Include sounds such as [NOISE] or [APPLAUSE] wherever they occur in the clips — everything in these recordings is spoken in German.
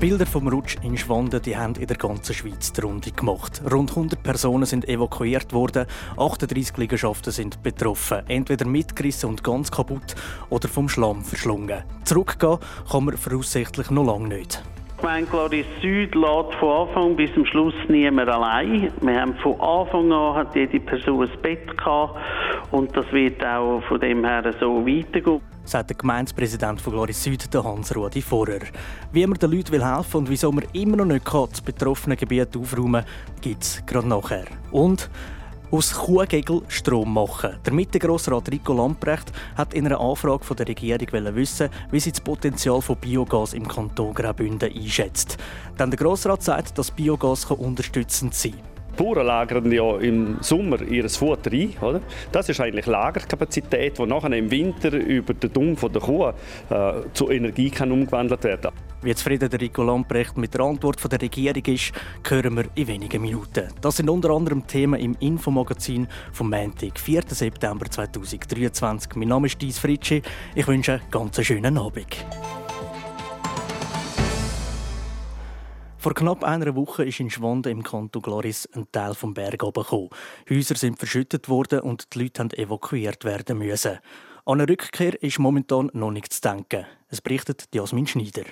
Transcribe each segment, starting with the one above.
Bilder vom Rutsch in Schwanden die haben in der ganzen Schweiz die Runde gemacht. Rund 100 Personen sind evakuiert worden, 38 Liegenschaften sind betroffen, entweder mitgerissen und ganz kaputt oder vom Schlamm verschlungen. Zurückgehen kann man voraussichtlich noch lange nicht. Gemeinde Süd lädt von Anfang bis zum Schluss niemand allein. Wir haben von Anfang an hat jede Person ein Bett gehabt und das wird auch von dem her so weitergehen sagt der Gemeindepräsident von Gloris Süd, Hans-Rudi Vorer. Wie man den Leuten helfen will und wieso man immer noch nicht das betroffene Gebiet aufräumen kann, gibt es gerade nachher. Und aus Kuhgegel Strom machen. Der Mitte-Grossrat Rico Lamprecht hat in einer Anfrage von der Regierung wissen, wie sie das Potenzial von Biogas im Kanton Graubünden einschätzt. Denn der Grossrat sagt, dass Biogas unterstützend sein kann. Bauern lagern ja im Sommer ihr Futter ein. Oder? Das ist eigentlich Lagerkapazität, die nachher im Winter über den Dung der Kuh äh, zu Energie kann umgewandelt werden. Wie zufrieden der Rico Lamprecht mit der Antwort der Regierung ist, hören wir in wenigen Minuten. Das sind unter anderem Themen im Infomagazin vom Montag, 4. September 2023. Mein Name ist Dies Fritschi. Ich wünsche einen ganz schönen Abend. Vor knapp einer Woche ist in Schwanden im Kanton Gloris ein Teil vom Berg gekommen. Häuser sind verschüttet worden und die Leute mussten evakuiert werden müssen. An eine Rückkehr ist momentan noch nicht zu denken. Es berichtet Jasmin Schneider.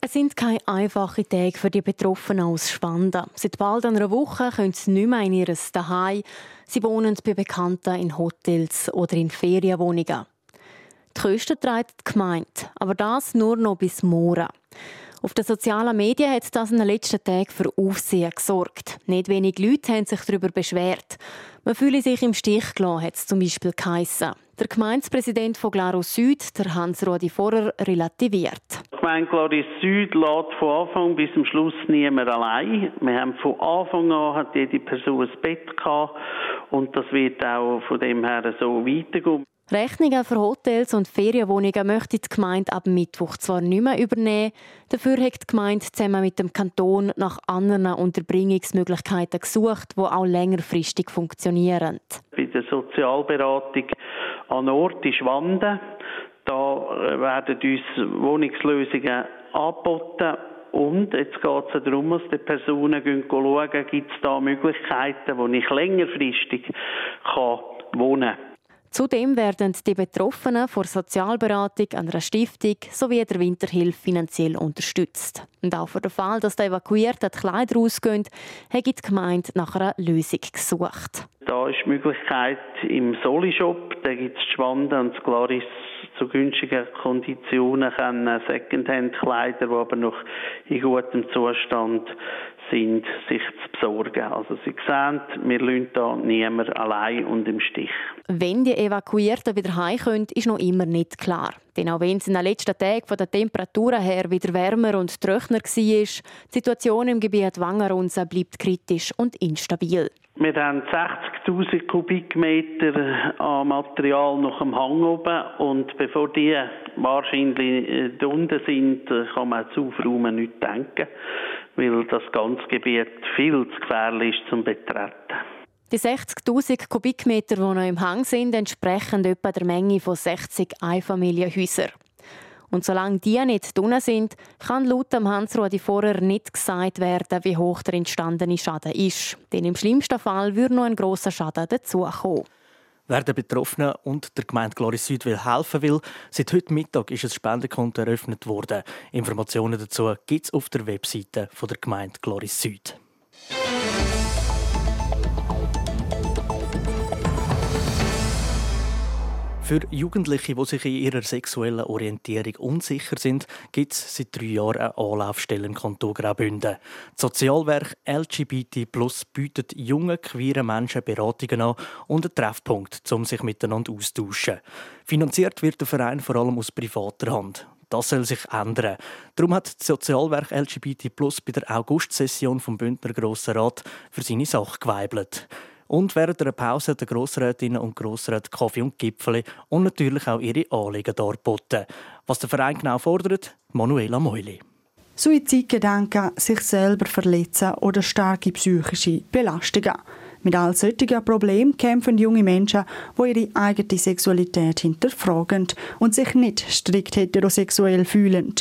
Es sind keine einfachen Tage für die Betroffenen aus Schwanden. Seit bald einer Woche können sie nicht mehr in ihr Zuhause. Sie wohnen bei Bekannten in Hotels oder in Ferienwohnungen. Die Kosten trägt die Gemeinde, aber das nur noch bis morgen. Auf den sozialen Medien hat das in den letzten Tagen für Aufsehen gesorgt. Nicht wenig Leute haben sich darüber beschwert. Man fühle sich im Stich gelassen, hat es zum Beispiel geheissen. Der Gemeindepräsident von Glarus Süd, der Hans-Rudi Vorer, relativiert. Die Gemeinde Glarus Süd lädt von Anfang bis zum Schluss niemand allein. Wir haben von Anfang an hat jede Person ein Bett gehabt und das wird auch von dem her so weitergehen. Rechnungen für Hotels und Ferienwohnungen möchte die Gemeinde ab Mittwoch zwar nicht mehr übernehmen, dafür hat die Gemeinde zusammen mit dem Kanton nach anderen Unterbringungsmöglichkeiten gesucht, die auch längerfristig funktionieren. Bei der Sozialberatung an Ort in Schwanden, da äh, werden uns Wohnungslösungen angeboten und jetzt geht es darum, dass die Personen schauen, gibt es da Möglichkeiten, wo ich längerfristig kann wohnen kann. Zudem werden die Betroffenen vor Sozialberatung, einer Stiftung sowie der Winterhilfe finanziell unterstützt. Und auch für den Fall, dass die Evakuierten die Kleider ausgehen, hat die Gemeinde nach einer Lösung gesucht. Da ist die Möglichkeit im Soli-Shop, da gibt es Schwanden und Glaris zu günstigen Konditionen können Secondhand-Kleider, die aber noch in gutem Zustand sind, sich zu besorgen. Also Sie sehen, wir lassen da niemand allein und im Stich. Wenn die Evakuierten wieder heim können, ist noch immer nicht klar. Denn auch wenn es in den letzten Tagen von der Temperaturen her wieder wärmer und trockener war, die Situation im Gebiet Wangerunsen bleibt kritisch und instabil. Wir haben 60.000 Kubikmeter an Material noch am Hang oben und bevor die wahrscheinlich äh, unten sind, äh, kann man zu Aufräumen nicht denken weil das ganze Gebiet viel zu gefährlich ist zum Betreten. Die 60.000 Kubikmeter, die noch im Hang sind, entsprechen etwa der Menge von 60 Einfamilienhäusern. Und solange die nicht drinnen sind, kann laut Hans-Rudi vorher nicht gesagt werden, wie hoch der entstandene Schaden ist. Denn im schlimmsten Fall würde noch ein grosser Schaden dazukommen. Wer den Betroffenen und der Gemeinde Gloris Süd will helfen will, seit heute Mittag ist ein Spendenkonto eröffnet worden. Informationen dazu gibt es auf der Webseite der Gemeinde Gloris Süd. Für Jugendliche, die sich in ihrer sexuellen Orientierung unsicher sind, gibt es seit drei Jahren eine Anlaufstelle im Kanton Graubünden. Das Sozialwerk LGBT Plus bietet jungen, queeren Menschen Beratungen an und einen Treffpunkt, um sich miteinander austauschen. Finanziert wird der Verein vor allem aus privater Hand. Das soll sich ändern. Darum hat das Sozialwerk LGBT Plus bei der Augustsession vom Bündner Grossen Rat für seine Sache geweibelt. Und während der Pause den Grossrätinnen und Grossräten Kaffee und Gipfel und natürlich auch ihre Anliegen darboten. Was der Verein genau fordert, Manuela Meuli. Suizidgedanken, sich selber verletzen oder starke psychische Belastungen. Mit all solchen Problemen kämpfen junge Menschen, die ihre eigene Sexualität hinterfragen und sich nicht strikt heterosexuell fühlen.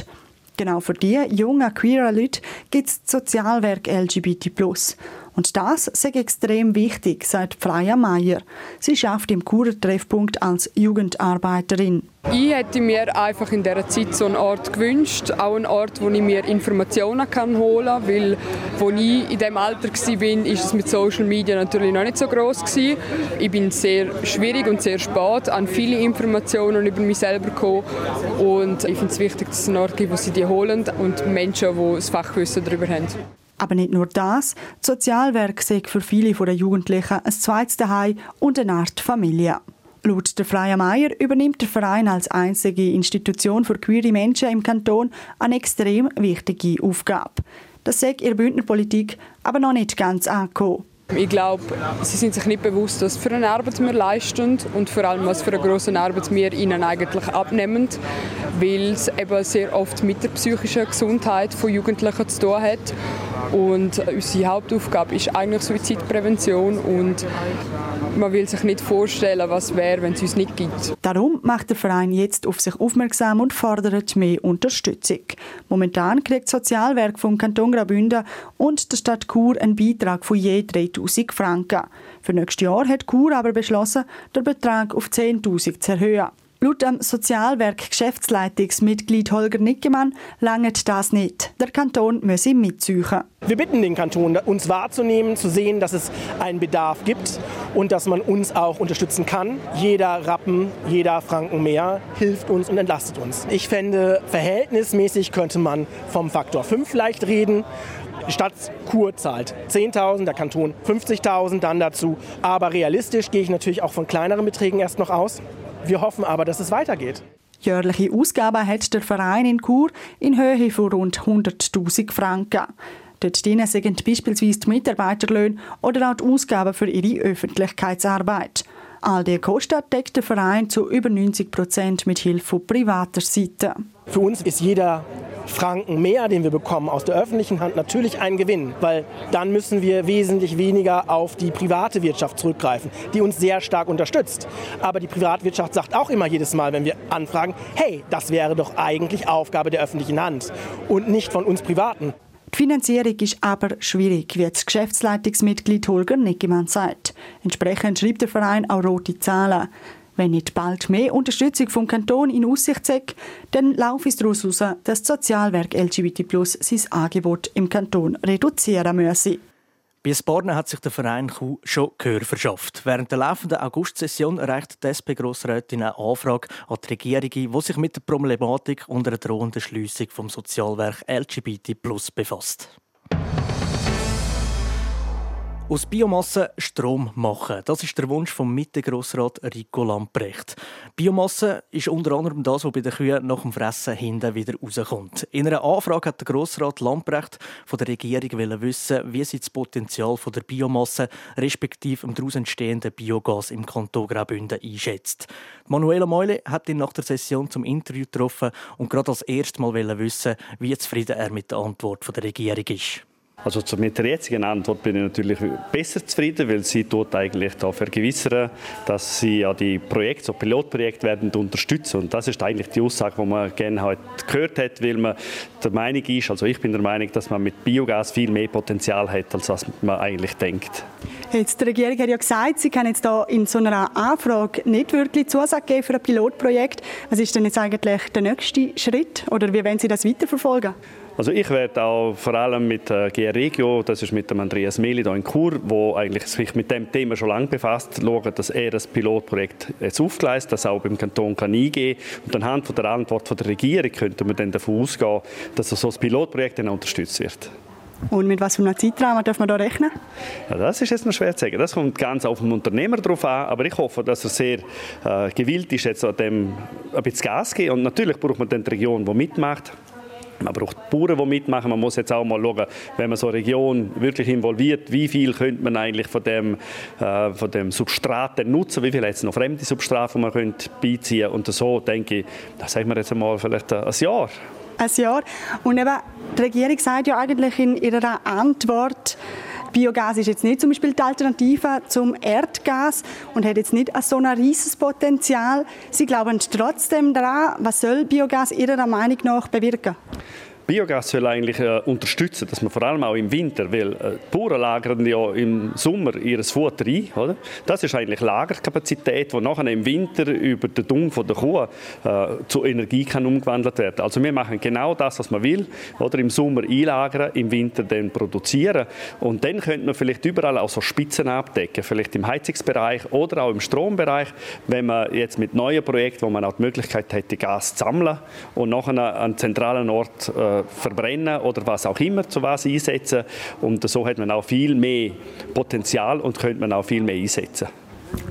Genau für diese jungen queer Leute gibt es das Sozialwerk LGBT+. Und das ist extrem wichtig, sagt Freya Meier. Sie schafft im Kurertreffpunkt als Jugendarbeiterin. Ich hätte mir einfach in dieser Zeit so einen Ort gewünscht, auch einen Ort, wo ich mir Informationen kann holen kann, weil wo ich in diesem Alter war, ist es mit Social Media natürlich noch nicht so groß gewesen. Ich bin sehr schwierig und sehr spät an viele Informationen über mich selber gekommen und ich finde es wichtig, dass es einen Ort gibt, wo sie die holen und Menschen, die das Fachwissen darüber haben. Aber nicht nur das, das Sozialwerk sei für viele der Jugendlichen ein zweites Zuhause und eine Art Familie. Laut der Freie Meier übernimmt der Verein als einzige Institution für queere Menschen im Kanton eine extrem wichtige Aufgabe. Das sagt ihre Bündnerpolitik aber noch nicht ganz angekommen. Ich glaube, sie sind sich nicht bewusst, was für eine Arbeit wir leisten und vor allem, was für eine große Arbeit wir ihnen eigentlich abnehmen, weil es eben sehr oft mit der psychischen Gesundheit von Jugendlichen zu tun hat und unsere Hauptaufgabe ist eigentlich Suizidprävention und man will sich nicht vorstellen, was wäre, wenn es uns nicht gibt. Darum macht der Verein jetzt auf sich aufmerksam und fordert mehr Unterstützung. Momentan kriegt das Sozialwerk vom Kanton Graubünden und der Stadt Chur einen Beitrag von je 3000 Franken. Für nächstes Jahr hat Chur aber beschlossen, den Betrag auf 10.000 zu erhöhen. Laut dem Sozialwerk Geschäftsleitungsmitglied Holger Nickemann langt das nicht. Der Kanton muss mitziehen. Wir bitten den Kanton, uns wahrzunehmen, zu sehen, dass es einen Bedarf gibt und dass man uns auch unterstützen kann. Jeder Rappen, jeder Franken mehr hilft uns und entlastet uns. Ich fände, verhältnismäßig könnte man vom Faktor 5 leicht reden. Die Stadt Kur zahlt 10.000, der Kanton 50.000 dann dazu. Aber realistisch gehe ich natürlich auch von kleineren Beträgen erst noch aus. Wir hoffen aber, dass es weitergeht. Jährliche Ausgaben hat der Verein in Chur in Höhe von rund 100.000 Franken. Dort sind beispielsweise die Mitarbeiterlöhne oder auch die Ausgaben für ihre Öffentlichkeitsarbeit. All diese Kosten deckt der Verein zu über 90 Prozent mit Hilfe privater Seite. Für uns ist jeder Franken mehr, den wir bekommen aus der öffentlichen Hand, natürlich ein Gewinn, weil dann müssen wir wesentlich weniger auf die private Wirtschaft zurückgreifen, die uns sehr stark unterstützt. Aber die Privatwirtschaft sagt auch immer jedes Mal, wenn wir anfragen, hey, das wäre doch eigentlich Aufgabe der öffentlichen Hand und nicht von uns Privaten. Die Finanzierung ist aber schwierig, wie das Geschäftsleitungsmitglied Holger Nickemann sagt. Entsprechend schreibt der Verein auch rote Zahlen. Wenn nicht bald mehr Unterstützung vom Kanton in Aussicht ist, dann laufe es daraus heraus, dass das Sozialwerk LGBT Plus sein Angebot im Kanton reduzieren müsse. Bei Sparne hat sich der Verein Q schon Gehör verschafft. Während der laufenden Augustsession erreicht die SP-Grossrätin eine Anfrage an die Regierung, die sich mit der Problematik unter der drohenden Schliessung vom Sozialwerk LGBT Plus befasst. Aus Biomasse Strom machen. Das ist der Wunsch vom Mitte-Grossrat Rico Lamprecht. Biomasse ist unter anderem das, was bei den Kühen nach dem Fressen hinten wieder rauskommt. In einer Anfrage hat der Grossrat Lamprecht von der Regierung wissen, wie sie das Potenzial von der Biomasse respektive dem daraus entstehenden Biogas im Kanton Graubünden einschätzt. Manuela Meule hat ihn nach der Session zum Interview getroffen und gerade als erstes Mal wissen, wie zufrieden er mit der Antwort der Regierung ist. Also mit der jetzigen Antwort bin ich natürlich besser zufrieden, weil sie dort eigentlich da vergewissern, dass sie ja die Projekte, so Pilotprojekte werden unterstützen. Und das ist eigentlich die Aussage, die man gerne heute gehört hat, weil man der Meinung ist, also ich bin der Meinung, dass man mit Biogas viel mehr Potenzial hat, als was man eigentlich denkt. Jetzt, die Regierung hat ja gesagt, sie kann jetzt da in so einer Anfrage nicht wirklich Zusage geben für ein Pilotprojekt. Was ist denn jetzt eigentlich der nächste Schritt oder wie wollen Sie das weiterverfolgen? Also ich werde auch vor allem mit äh, GR Regio, das ist mit dem Andreas Meli hier in Chur, wo eigentlich sich mit dem Thema schon lange befasst, schauen, dass er das Pilotprojekt jetzt aufgleist, das auch beim Kanton kann eingehen und anhand von der Antwort von der Regierung könnte man dann davon ausgehen, dass so ein Pilotprojekt dann unterstützt wird. Und mit was für einem Zeitraum darf man da rechnen? Ja, das ist jetzt noch schwer zu sagen. Das kommt ganz auf den Unternehmer drauf an. Aber ich hoffe, dass er sehr äh, gewillt ist, jetzt an dem ein bisschen Gas zu geben. Und natürlich braucht man dann die Region, die mitmacht Man braucht Bauern, die mitmachen. Man muss jetzt auch mal schauen, wenn man so eine Region wirklich involviert, wie viel könnte man eigentlich von dem, äh, von dem Substrat nutzen, wie viel jetzt noch fremde Substrate, die man könnte beiziehen Und so denke ich, das sagen wir jetzt einmal vielleicht ein Jahr. Ein Jahr. Und eben, die Regierung sagt ja eigentlich in ihrer Antwort, Biogas ist jetzt nicht zum Beispiel die Alternative zum Erdgas und hat jetzt nicht so ein riesiges Potenzial. Sie glauben trotzdem daran, was soll Biogas Ihrer Meinung nach bewirken? Biogas soll eigentlich äh, unterstützen, dass man vor allem auch im Winter, weil äh, die Bauern lagern ja im Sommer ihr Futter ein, oder? Das ist eigentlich Lagerkapazität, die nachher im Winter über den Dung von der Kuh äh, zu Energie kann umgewandelt werden. Also wir machen genau das, was man will, oder im Sommer einlagern, im Winter dann produzieren und dann könnte man vielleicht überall auch so Spitzen abdecken, vielleicht im Heizungsbereich oder auch im Strombereich, wenn man jetzt mit neuen Projekten, wo man auch die Möglichkeit hätte, Gas zu sammeln und nachher an zentralen Ort äh, verbrennen oder was auch immer zu was einsetzen. Und so hat man auch viel mehr Potenzial und könnte man auch viel mehr einsetzen.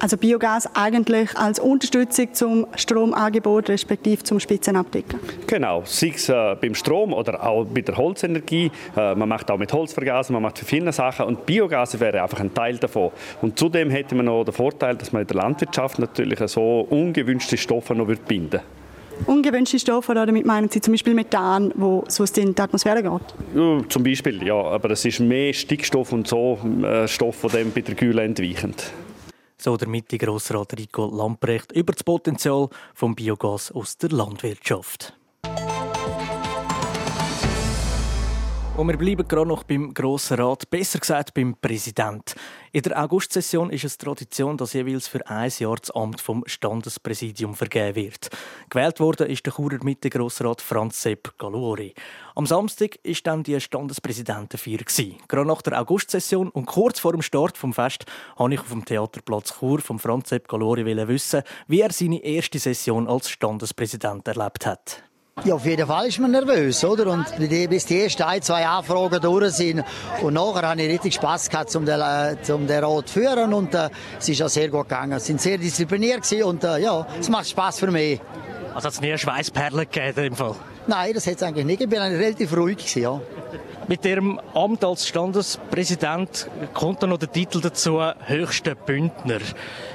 Also Biogas eigentlich als Unterstützung zum Stromangebot respektive zum Spitzenabdecken? Genau, sei es äh, beim Strom oder auch bei der Holzenergie. Äh, man macht auch mit Holzvergasen, man macht für viele Sachen und Biogas wäre einfach ein Teil davon. Und zudem hätte man noch den Vorteil, dass man in der Landwirtschaft natürlich so ungewünschte Stoffe noch binden würde. Ungewünschte Stoffe, oder damit meinen Sie zum Beispiel Methan, wo sonst in die Atmosphäre geht? Ja, zum Beispiel, ja. Aber es ist mehr Stickstoff und so äh, Stoff, die dem bei der Gülle entweichen. So der Mitte-Grossrat Rico Lamprecht über das Potenzial vom Biogas aus der Landwirtschaft. Und wir bleiben gerade noch beim Grossen Rat, besser gesagt beim Präsident. In der Augustsession ist es Tradition, dass jeweils für ein Jahr das Amt vom Standespräsidium vergeben wird. Gewählt worden ist der Churer Mitte Grossrat Franz Sepp Galuori. Am Samstag war dann die Standespräsidentenfeier. Gerade nach der Augustsession und kurz vor dem Start vom Fest wollte ich auf dem Theaterplatz Chur von Franz Sepp Galuori wissen, wie er seine erste Session als Standespräsident erlebt hat. Ja, auf jeden Fall ist man nervös, oder? Und bis die ersten ein, zwei Anfragen durch sind. Und nachher habe ich richtig Spass gehabt, um den, äh, um den Rat zu führen. Und äh, es ist auch sehr gut gegangen. Es sind sehr diszipliniert gewesen und äh, ja, es macht Spass für mich. Also hat es nie eine Schweißperle gegeben im Fall? Nein, das hat es eigentlich nicht. Ich bin relativ ruhig gewesen, ja. Mit Ihrem Amt als Standespräsident kommt dann noch der Titel dazu, höchster Bündner.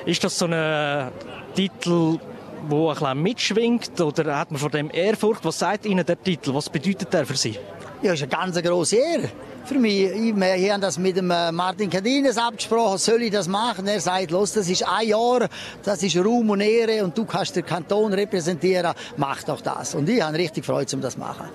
Ist das so ein Titel, wo ein bisschen mitschwingt? Oder hat man vor dem Ehrfurcht? Was sagt Ihnen der Titel? Was bedeutet der für Sie? Ja, ist eine ganz große Ehre für mich. Wir haben das mit dem äh, Martin Cadines abgesprochen, soll ich das machen? Er sagt, los, das ist ein Jahr, das ist Ruhm und Ehre und du kannst den Kanton repräsentieren, mach doch das. Und ich habe richtig Freude, um das zu machen.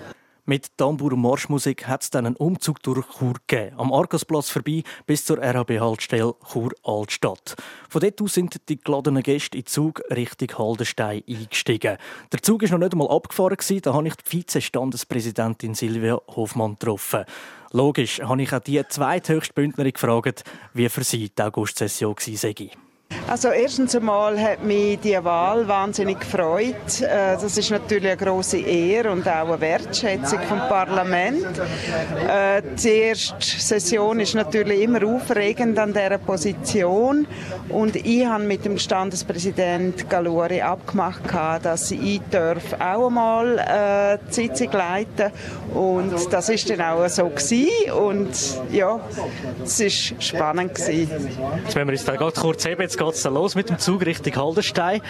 Mit Tambour und Marschmusik hat es dann einen Umzug durch Chur gegeben. Am Argosplatz vorbei bis zur RHB-Haltestelle Chur-Altstadt. Von dort aus sind die geladenen Gäste in Zug Richtung Haldenstein eingestiegen. Der Zug war noch nicht einmal abgefahren. Da habe ich die Vize-Standespräsidentin Silvia Hofmann getroffen. Logisch habe ich auch die zweithöchste Bündnerin gefragt, wie für sie die Augustsession war. Also erstens einmal hat mich die Wahl wahnsinnig gefreut. Äh, das ist natürlich eine große Ehre und auch eine Wertschätzung vom Parlament. Äh, die erste Session ist natürlich immer aufregend an dieser Position und ich habe mit dem Standespräsident Galuri abgemacht, dass ich darf auch einmal äh, die Sitzung leiten und das ist dann auch so gewesen. und ja, es ist spannend gewesen. Jetzt wenn wir uns da kurz heben, jetzt geht es los mit dem Zug Richtung Haldenstein.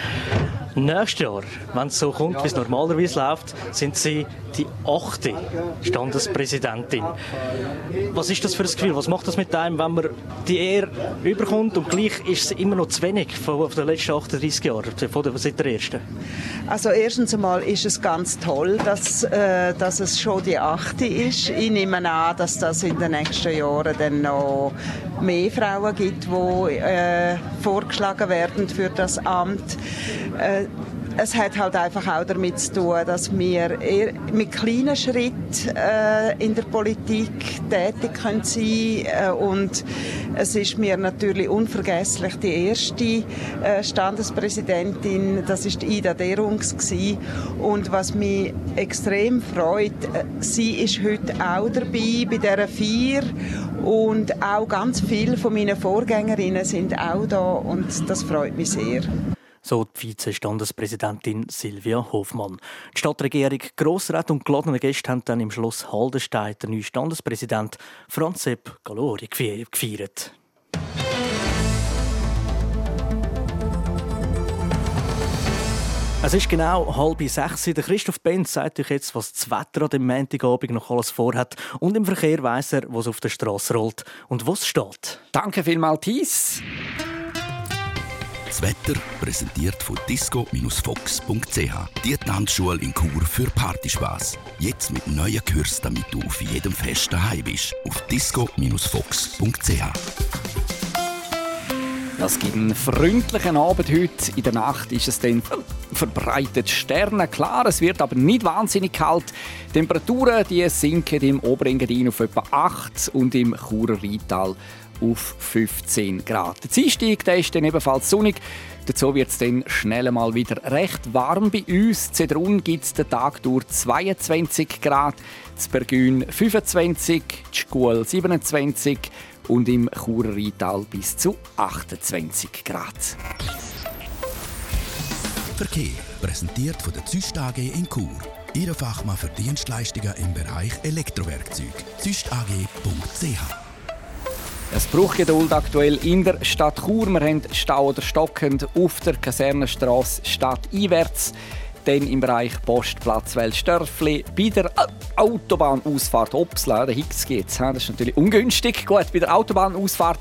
Nächstes Jahr, wenn es so kommt, wie es normalerweise läuft, sind Sie die achte Standespräsidentin. Was ist das für ein Gefühl? Was macht das mit einem, wenn man die Ehre überkommt und gleich ist es immer noch zu wenig von, den letzten 38 Jahren, von der, seit der ersten? Also erstens einmal ist es ganz toll, dass, äh, dass es schon die achte ist. Ich nehme an, dass das in den nächsten Jahren dann noch mehr Frauen gibt, die äh, vorgeschlagen werden für das Amt. Äh, es hat halt einfach auch damit zu tun, dass wir mit kleinen Schritten äh, in der Politik tätig können sein äh, und es ist mir natürlich unvergesslich die erste äh, Standespräsidentin, das ist Ida Derungs gewesen. und was mich extrem freut, äh, sie ist heute auch dabei bei dieser Feier und auch ganz viele von meinen Vorgängerinnen sind auch da und das freut mich sehr. So die Vize-Standespräsidentin Silvia Hofmann. Die Stadtregierung, Grossrat und geladene Gäste haben dann im Schloss Haldenstein den neuen Standespräsident Franz Sepp Galori gefeiert. Es ist genau halb sechs. Der Christoph Benz sagt euch jetzt, was das Wetter an dem Montagabend noch alles vorhat. Und im Verkehr weiss er, was auf der Straße rollt und was steht. Danke vielmals, Thies. Das Wetter präsentiert von disco-fox.ch. Die Tanzschule in Chur für Partyspaß. Jetzt mit neuen Kürzen, damit du auf jedem Fest daheim bist. Auf disco-fox.ch. Es gibt einen freundlichen Abend heute. In der Nacht ist es dann verbreitet Sterne. Klar, es wird aber nicht wahnsinnig kalt. Die Temperaturen die sinken im Oberengadin auf etwa 8 und im Churer Rheintal auf 15 Grad. Der Dienstag der ist dann ebenfalls sonnig. Dazu wird es dann schnell mal wieder recht warm bei uns. Zedrun gibt es den Tag durch 22 Grad, in Bergün 25, die Schkuhl 27 und im Churer Rheintal bis zu 28 Grad. Verkehr präsentiert von der Züst AG in Chur. Ihre Fachmann für Dienstleistungen im Bereich Elektrowerkzeug. züstag.ch es braucht Geduld aktuell in der Stadt Chur. Wir haben Stau oder stockend auf der Kasernenstraße stadteinwärts. Dann im Bereich Postplatz Welsdörfli. Bei der Autobahnausfahrt Opsla, der Hicks geht's. Das ist natürlich ungünstig. Gut, bei der Autobahnausfahrt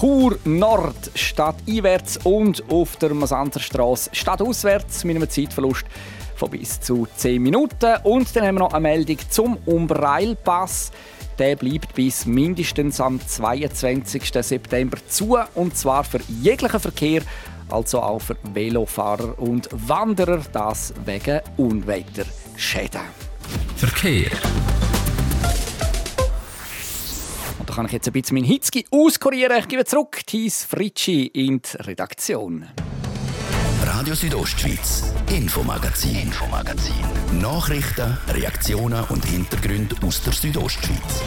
Chur Nord stadteinwärts und auf der Masanzerstraße stadtauswärts mit einem Zeitverlust von bis zu 10 Minuten. Und dann haben wir noch eine Meldung zum Umbreilpass. Der bleibt bis mindestens am 22. September zu und zwar für jeglichen Verkehr, also auch für Velofahrer und Wanderer, das wegen Unwetterschäden. Verkehr. Und da kann ich jetzt ein bisschen meinen Hitzki auskurieren. Ich gebe zurück Thies Fritschi in die Redaktion. Radio Südostschweiz, Infomagazin, Infomagazin. Nachrichten, Reaktionen und Hintergründe aus der Südostschweiz.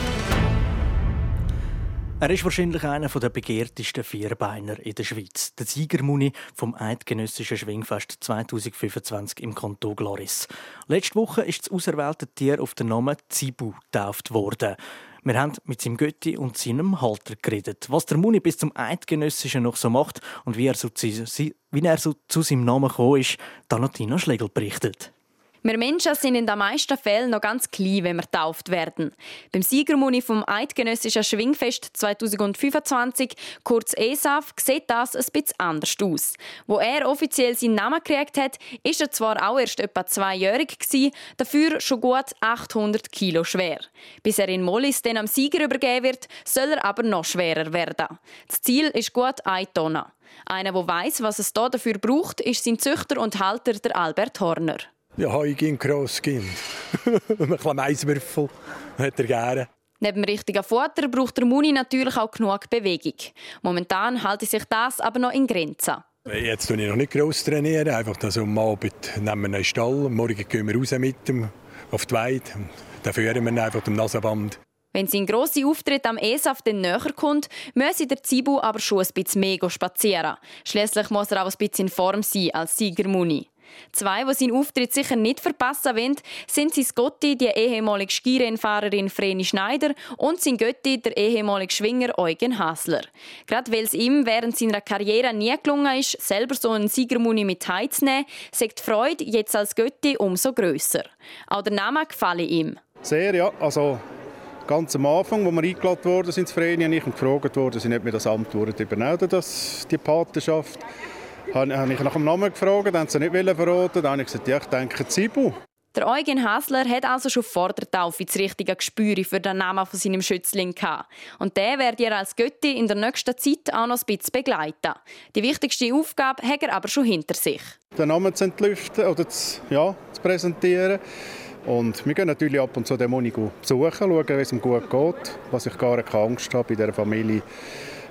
Er ist wahrscheinlich einer der begehrtesten Vierbeiner in der Schweiz. Der Siegermuni vom Eidgenössischen Schwingfest 2025 im Kanton Gloris. Letzte Woche ist das auserwählte Tier auf den Namen Zibu getauft worden. Wir haben mit seinem Götti und seinem Halter geredet. Was der Muni bis zum Eidgenössischen noch so macht und wie er so zu, wie er so zu seinem Namen gekommen ist, Danatina Schlegel berichtet. Wir Menschen sind in den meisten Fällen noch ganz klein, wenn wir getauft werden. Beim Siegermuni vom Eidgenössischen Schwingfest 2025, kurz ESAF, sieht das ein bisschen anders aus. Wo er offiziell seinen Namen gekriegt hat, ist er zwar auch erst etwa zweijährig gewesen, dafür schon gut 800 Kilo schwer. Bis er in Mollis dann am Sieger übergeben wird, soll er aber noch schwerer werden. Das Ziel ist gut eine Tonne. Einer, der weiß, was es hier dafür braucht, ist sein Züchter und Halter, der Albert Horner. Ja, Heugind, Crosskind. [LAUGHS] ein bisschen Maiswürfel hat er gerne. Neben richtiger Futter braucht der Muni natürlich auch genug Bewegung. Momentan halte sich das aber noch in Grenzen. Jetzt trainiere ich noch nicht gross trainieren, einfach dass am Abend nehmen wir einen Stall, morgen gehen wir raus mit ihm auf die Weide, dann führen wir ihn einfach am Nasenband. Wenn sein grosser Auftritt am ESAF dann näher kommt, müsse der Zibu aber schon ein bisschen mehr spazieren. Schließlich muss er auch ein bisschen in Form sein als Siegermuni. Zwei, die seinen Auftritt sicher nicht verpassen wollen, sind sein Gotti, die ehemalige Skirennfahrerin Vreni Schneider, und sein Götti, der ehemalige Schwinger Eugen Hasler. Gerade weil es ihm während seiner Karriere nie gelungen ist, selber so einen Siegermuni mit heimzunehmen, sagt die Freude jetzt als Götti umso grösser. Auch der Name gefalle ihm. Sehr, ja. Also ganz am Anfang, wo wir eingeladen wurden, sind Vreni und ich gefragt worden, sie nicht mehr das Amt übernehmen, das die Patenschaft habe ich nach dem Namen gefragt, dann haben sie nicht verraten. Dann habe ich gesagt, ja, ich denke Zibu. Der Eugen Hasler hat also schon vor der Taufe das richtige Gespür für den Namen von seinem Schützling gehabt. Und der wird ihr als Götti in der nächsten Zeit auch noch ein bisschen begleiten. Die wichtigste Aufgabe hat er aber schon hinter sich. Den Namen zu entlüften oder zu, ja, zu präsentieren. Und wir gehen natürlich ab und zu den Moni besuchen, schauen, wie es ihm gut geht. Was ich gar keine Angst habe, bei dieser Familie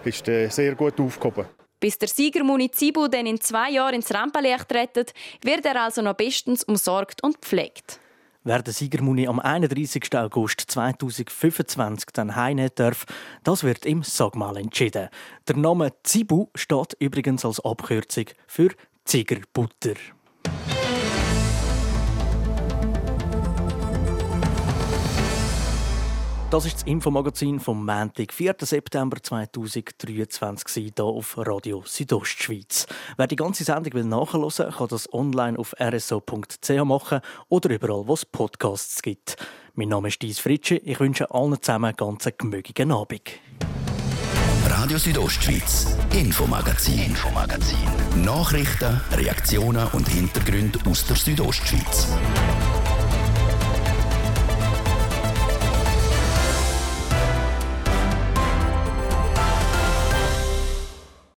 ist er sehr gut aufgehoben. Bis der Sieger Munizibu dann in zwei Jahren ins Rampenlicht rettet, wird er also noch bestens umsorgt und pflegt. Wer den Siegermuni am 31. August 2025 dann heimnehmen darf, das wird im Sagmal entschieden. Der Name Zibu steht übrigens als Abkürzung für Zigerbutter. Das ist das Infomagazin vom Montag, 4. September 2023 hier auf Radio Südostschweiz. Wer die ganze Sendung will nachhören will, kann das online auf rso.ch machen oder überall, wo es Podcasts gibt. Mein Name ist Dies Fritsche. Ich wünsche allen zusammen einen ganz gemögigen Abend. Radio Südostschweiz, Infomagazin, Infomagazin. Nachrichten, Reaktionen und Hintergründe aus der Südostschweiz.